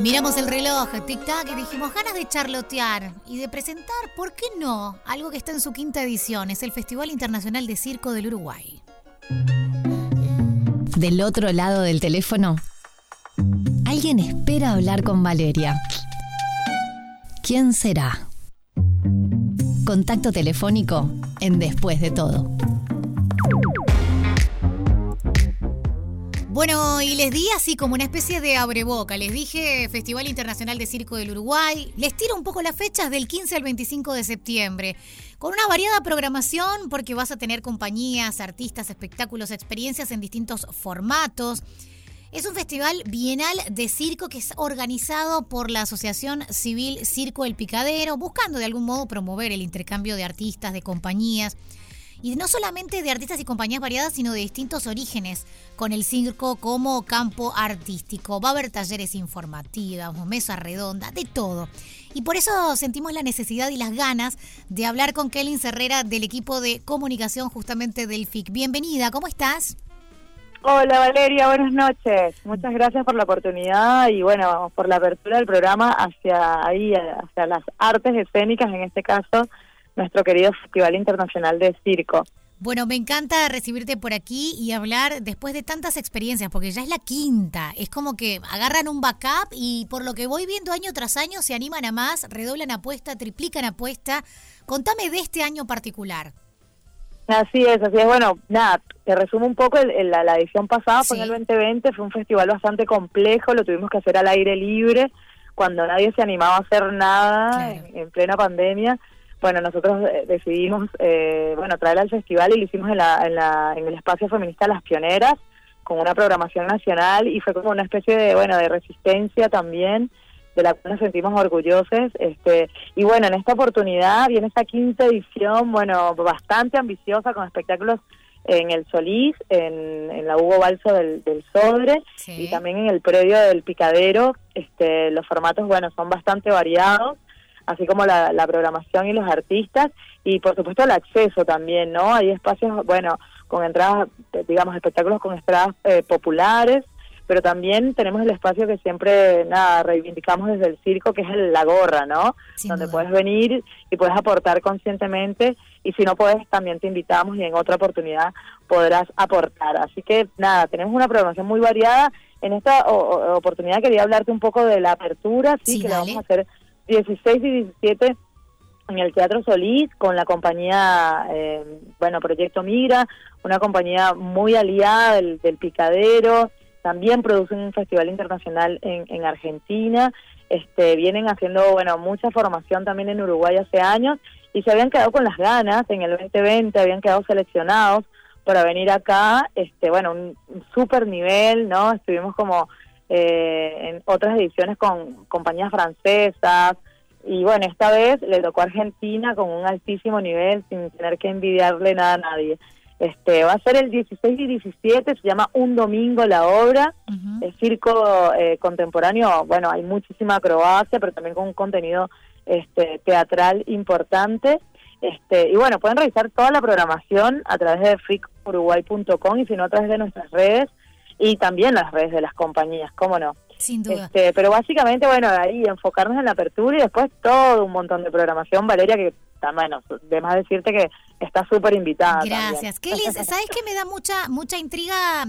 Miramos el reloj, tic-tac, y dijimos ganas de charlotear y de presentar, ¿por qué no? Algo que está en su quinta edición, es el Festival Internacional de Circo del Uruguay. Del otro lado del teléfono, alguien espera hablar con Valeria. ¿Quién será? Contacto telefónico en Después de todo. Bueno, y les di así como una especie de abreboca. Les dije Festival Internacional de Circo del Uruguay. Les tiro un poco las fechas del 15 al 25 de septiembre. Con una variada programación porque vas a tener compañías, artistas, espectáculos, experiencias en distintos formatos. Es un festival bienal de circo que es organizado por la Asociación Civil Circo El Picadero, buscando de algún modo promover el intercambio de artistas, de compañías y no solamente de artistas y compañías variadas, sino de distintos orígenes, con el circo como campo artístico. Va a haber talleres informativos, mesas redondas, de todo. Y por eso sentimos la necesidad y las ganas de hablar con Kelly Herrera del equipo de comunicación justamente del FIC. Bienvenida, ¿cómo estás? Hola Valeria, buenas noches. Muchas gracias por la oportunidad y bueno, por la apertura del programa hacia ahí, hacia las artes escénicas en este caso nuestro querido Festival Internacional de Circo. Bueno, me encanta recibirte por aquí y hablar después de tantas experiencias, porque ya es la quinta. Es como que agarran un backup y por lo que voy viendo año tras año se animan a más, redoblan apuesta, triplican apuesta. Contame de este año particular. Así es, así es. Bueno, nada, te resumo un poco. la, edición pasada fue en el 2020, fue un festival bastante complejo, lo tuvimos que hacer al aire libre, cuando nadie se animaba a hacer nada en plena pandemia bueno, nosotros eh, decidimos, eh, bueno, traer al festival y lo hicimos en, la, en, la, en el espacio feminista Las Pioneras, con una programación nacional y fue como una especie de, bueno, de resistencia también, de la cual nos sentimos orgullosos. Este, y bueno, en esta oportunidad viene esta quinta edición, bueno, bastante ambiciosa, con espectáculos en el Solís, en, en la Hugo Balso del, del Sodre y también en el predio del Picadero. Este, los formatos, bueno, son bastante variados así como la, programación y los artistas y por supuesto el acceso también, ¿no? Hay espacios, bueno, con entradas, digamos, espectáculos con entradas eh, populares, pero también tenemos el espacio que siempre, nada, reivindicamos desde el circo, que es la gorra, ¿no? Donde puedes venir y puedes aportar conscientemente y si no puedes también te invitamos y en otra oportunidad podrás aportar. Así que nada, tenemos una programación muy variada. En esta oportunidad quería hablarte un poco de la apertura, sí, que la vamos a hacer 16 y 17 en el Teatro Solís con la compañía, eh, bueno, Proyecto Migra, una compañía muy aliada del, Picadero, también producen un festival internacional en, en Argentina, este, vienen haciendo, bueno, mucha formación también en Uruguay hace años y se habían quedado con las ganas, en el 2020 habían quedado seleccionados para venir acá, este, bueno, un, un super nivel, ¿no? Estuvimos como eh, en otras ediciones con compañías francesas. Y bueno, esta vez le tocó a Argentina con un altísimo nivel sin tener que envidiarle nada a nadie. Este, va a ser el 16 y 17, se llama Un Domingo la obra, el circo eh, contemporáneo, bueno, hay muchísima acrobacia, pero también con un contenido este, teatral importante. Este, y bueno, pueden revisar toda la programación a través de freakuruguay.com y si no a través de nuestras redes y también las redes de las compañías, cómo no. Sin duda. Este, pero básicamente, bueno, ahí enfocarnos en la apertura y después todo un montón de programación, Valeria, que bueno, de más decirte que está súper invitada. Gracias. Kelly, ¿sabes qué me da mucha, mucha intriga?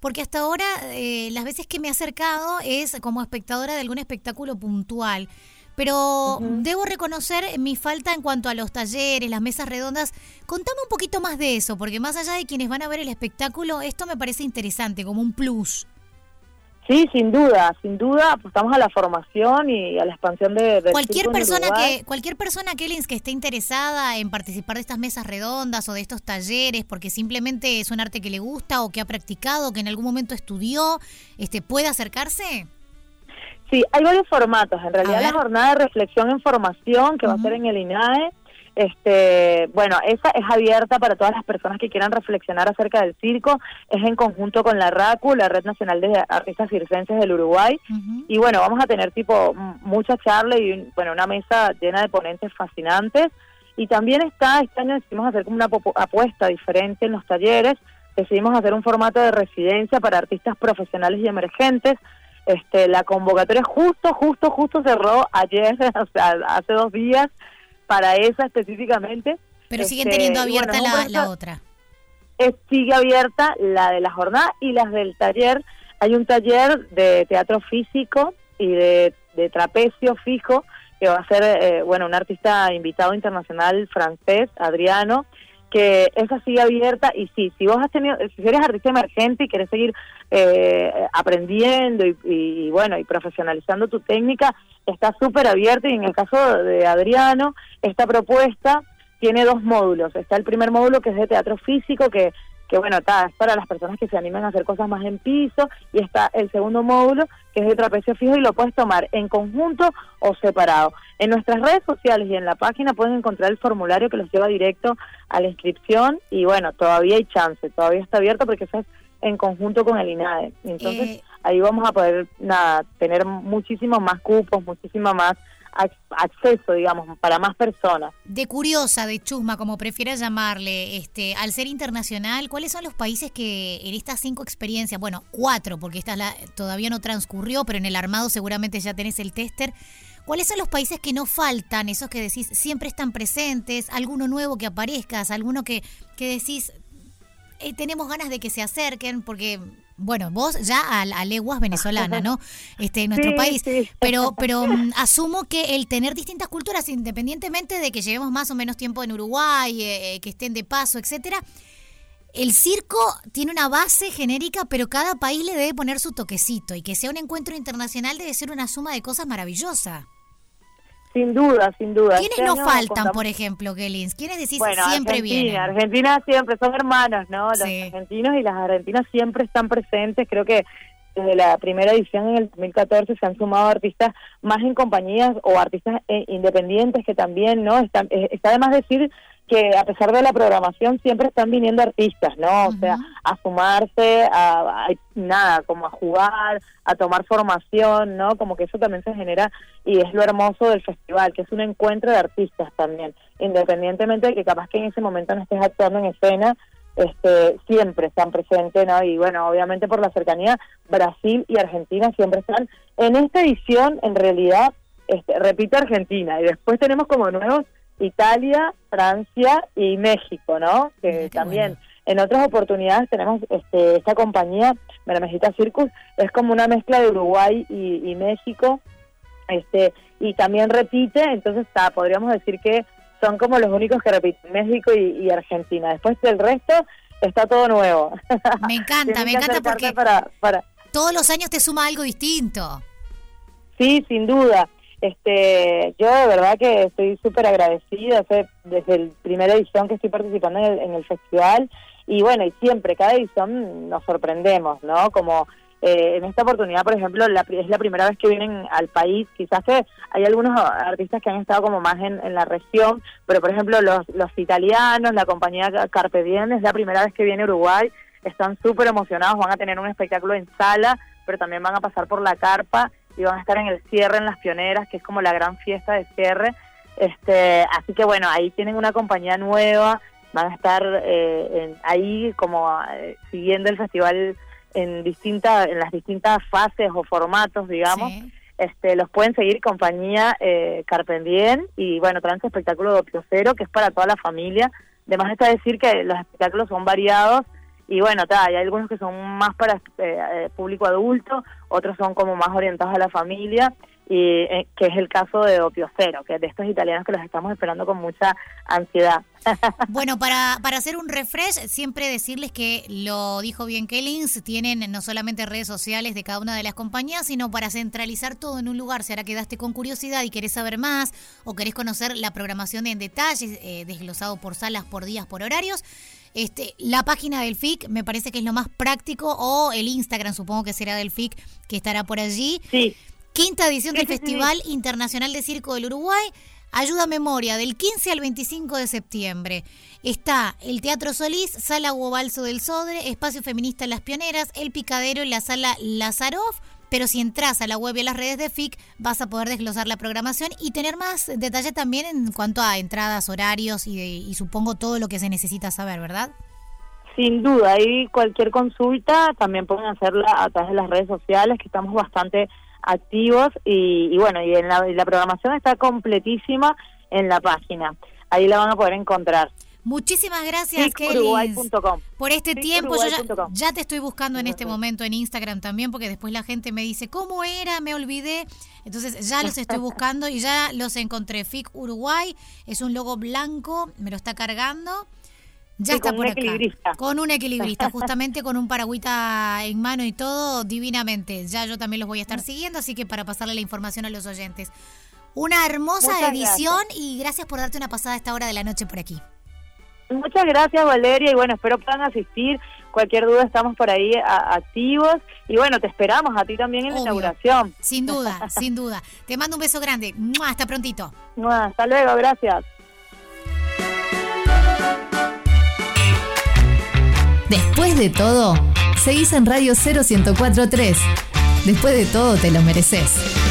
Porque hasta ahora eh, las veces que me he acercado es como espectadora de algún espectáculo puntual. Pero debo reconocer mi falta en cuanto a los talleres, las mesas redondas. Contame un poquito más de eso, porque más allá de quienes van a ver el espectáculo, esto me parece interesante, como un plus. Sí, sin duda, sin duda apostamos a la formación y a la expansión de, cualquier persona que cualquier persona Kellins que esté interesada en participar de estas mesas redondas o de estos talleres porque simplemente es un arte que le gusta o que ha practicado, que en algún momento estudió, este puede acercarse. Sí, hay varios formatos. En realidad la jornada de reflexión en formación que va a ser en el INAE, este, bueno, esa es abierta para todas las personas que quieran reflexionar acerca del circo. Es en conjunto con la RACU, la Red Nacional de Artistas Circenses del Uruguay. Y bueno, vamos a tener tipo mucha charla y bueno, una mesa llena de ponentes fascinantes. Y también está, este año decidimos hacer como una apuesta diferente en los talleres. Decidimos hacer un formato de residencia para artistas profesionales y emergentes Este, la convocatoria justo, justo, justo cerró ayer, o sea, hace dos días, para esa específicamente. Pero siguen teniendo este, abierta la, la, otra. sigue abierta la de la jornada y las del taller. Hay un taller de teatro físico y de, de trapecio fijo que va a ser, eh, bueno, un artista invitado internacional francés, Adriano, que esa sigue abierta y sí, si vos has tenido, si eres artista emergente y querés seguir eh, aprendiendo y, bueno, y profesionalizando tu técnica, está súper abierta y en el caso de Adriano, esta propuesta tiene dos módulos. Está el primer módulo que es de teatro físico, que que bueno, está, es para las personas que se animan a hacer cosas más en piso, y está el segundo módulo, que es de trapecio fijo, y lo puedes tomar en conjunto o separado. En nuestras redes sociales y en la página pueden encontrar el formulario que los lleva directo a la inscripción, y bueno, todavía hay chance, todavía está abierto porque eso es en conjunto con el INADE. Entonces, eh. ahí vamos a poder nada, tener muchísimos más cupos, muchísima más acceso, digamos, para más personas. De curiosa, de chusma, como prefieras llamarle, este, al ser internacional, ¿cuáles son los países que en estas cinco experiencias, bueno, cuatro, porque esta todavía no transcurrió, pero en el armado seguramente ya tenés el tester, ¿cuáles son los países que no faltan, esos que decís siempre están presentes, alguno nuevo que aparezcas, alguno que, que decís, eh, tenemos ganas de que se acerquen, porque bueno, vos ya a, leguas venezolana, ¿no? Este, en nuestro país. Pero, pero mm, asumo que el tener distintas culturas, independientemente de que llevemos más o menos tiempo en Uruguay, eh, eh, que estén de paso, etcétera, el circo tiene una base genérica, pero cada país le debe poner su toquecito y que sea un encuentro internacional debe ser una suma de cosas maravillosa. Sin duda, sin duda. ¿Quiénes este nos faltan, por ejemplo, Gelins? ¿Quiénes decís siempre vienen? Argentina siempre, son hermanos, ¿no? Los argentinos y las argentinas siempre están presentes. Creo que desde la primera edición en el 2014 se han sumado artistas más en compañías o artistas eh, independientes que también, ¿no? Está, eh, está de más decir que a pesar de la programación siempre están viniendo artistas, ¿no? O sea, a sumarse, a, nada, como a jugar, a tomar formación, ¿no? Como que eso también se genera y es lo hermoso del festival, que es un encuentro de artistas también, independientemente de que capaz que en ese momento no estés actuando en escena, este, siempre están presentes, ¿no? Y bueno, obviamente por la cercanía, Brasil y Argentina siempre están. En esta edición, en realidad, este, repito Argentina, y después tenemos como nuevos Italia, Francia y México, ¿no? Que también en otras oportunidades tenemos este, esta compañía, Meramejita Circus, es como una mezcla de Uruguay y, México, este y también repite, entonces está, podríamos decir que son como los únicos que repiten México y, Argentina. Después del resto está todo nuevo. Me encanta, me encanta porque para, para... todos los años te suma algo distinto. Sí, sin duda. Este, yo de verdad que estoy súper agradecida, desde el primera edición que estoy participando en el, festival. Y bueno, y siempre, cada edición nos sorprendemos, ¿no? Como eh, en esta oportunidad, por ejemplo, la, es la primera vez que vienen al país, quizás que hay algunos artistas que han estado como más en, la región, pero por ejemplo los, los italianos, la compañía Carpe Diem, es la primera vez que viene Uruguay, están súper emocionados, van a tener un espectáculo en sala, pero también van a pasar por la carpa y van a estar en el cierre en Las Pioneras, que es como la gran fiesta de cierre. Este, así que bueno, ahí tienen una compañía nueva, van a estar eh, ahí como eh, siguiendo el festival en distintas en las distintas fases o formatos, digamos. Este, los pueden seguir compañía eh, Carpendien y bueno, traen su espectáculo de Cero, que es para toda la familia. Además está decir que los espectáculos son variados y bueno, hay algunos que son más para eh, eh, público adulto, otros son como más orientados a la familia, y eh, que es el caso de Opio Cero, que es de estos italianos que los estamos esperando con mucha ansiedad. bueno, para, para hacer un refresh, siempre decirles que lo dijo bien Kellings, tienen no solamente redes sociales de cada una de las compañías, sino para centralizar todo en un lugar. Si ahora quedaste con curiosidad y querés saber más o querés conocer la programación en detalles, desglosado por salas, por días, por horarios, este, la página del FIC me parece que es lo más práctico o el Instagram supongo que será del FIC que estará por allí. Sí. Quinta edición del Festival Internacional de Circo del Uruguay. Ayuda a memoria del 15 al 25 de septiembre. Está el Teatro Solís, Sala Guobalso del Sodre, Espacio Feminista Las Pioneras, El Picadero y la Sala Lazarov pero si entras a la web y a las redes de FIC vas a poder desglosar la programación y tener más detalle también en cuanto a entradas, horarios y, supongo todo lo que se necesita saber, ¿verdad? Sin duda, ahí cualquier consulta también pueden hacerla a través de las redes sociales, que estamos bastante activos y, bueno, y, en la, la programación está completísima en la página. Ahí la van a poder encontrar. Muchísimas gracias, Kelly, por este tiempo. Yo ya, te estoy buscando en este momento en Instagram también, porque después la gente me dice, ¿cómo era? Me olvidé. Entonces ya los estoy buscando y ya los encontré. FIC Uruguay es un logo blanco, me lo está cargando. Ya está por acá. Con un equilibrista, justamente con un paragüita en mano y todo, divinamente. Ya yo también los voy a estar siguiendo, así que para pasarle la información a los oyentes. Una hermosa edición y gracias por darte una pasada a esta hora de la noche por aquí. Muchas gracias Valeria y bueno, espero puedan asistir. Cualquier duda estamos por ahí activos y bueno, te esperamos a ti también en la inauguración. Sin duda, sin duda. Te mando un beso grande. Hasta prontito. Hasta luego, gracias. Después de todo, seguís en Radio 0143. Después de todo, te lo mereces.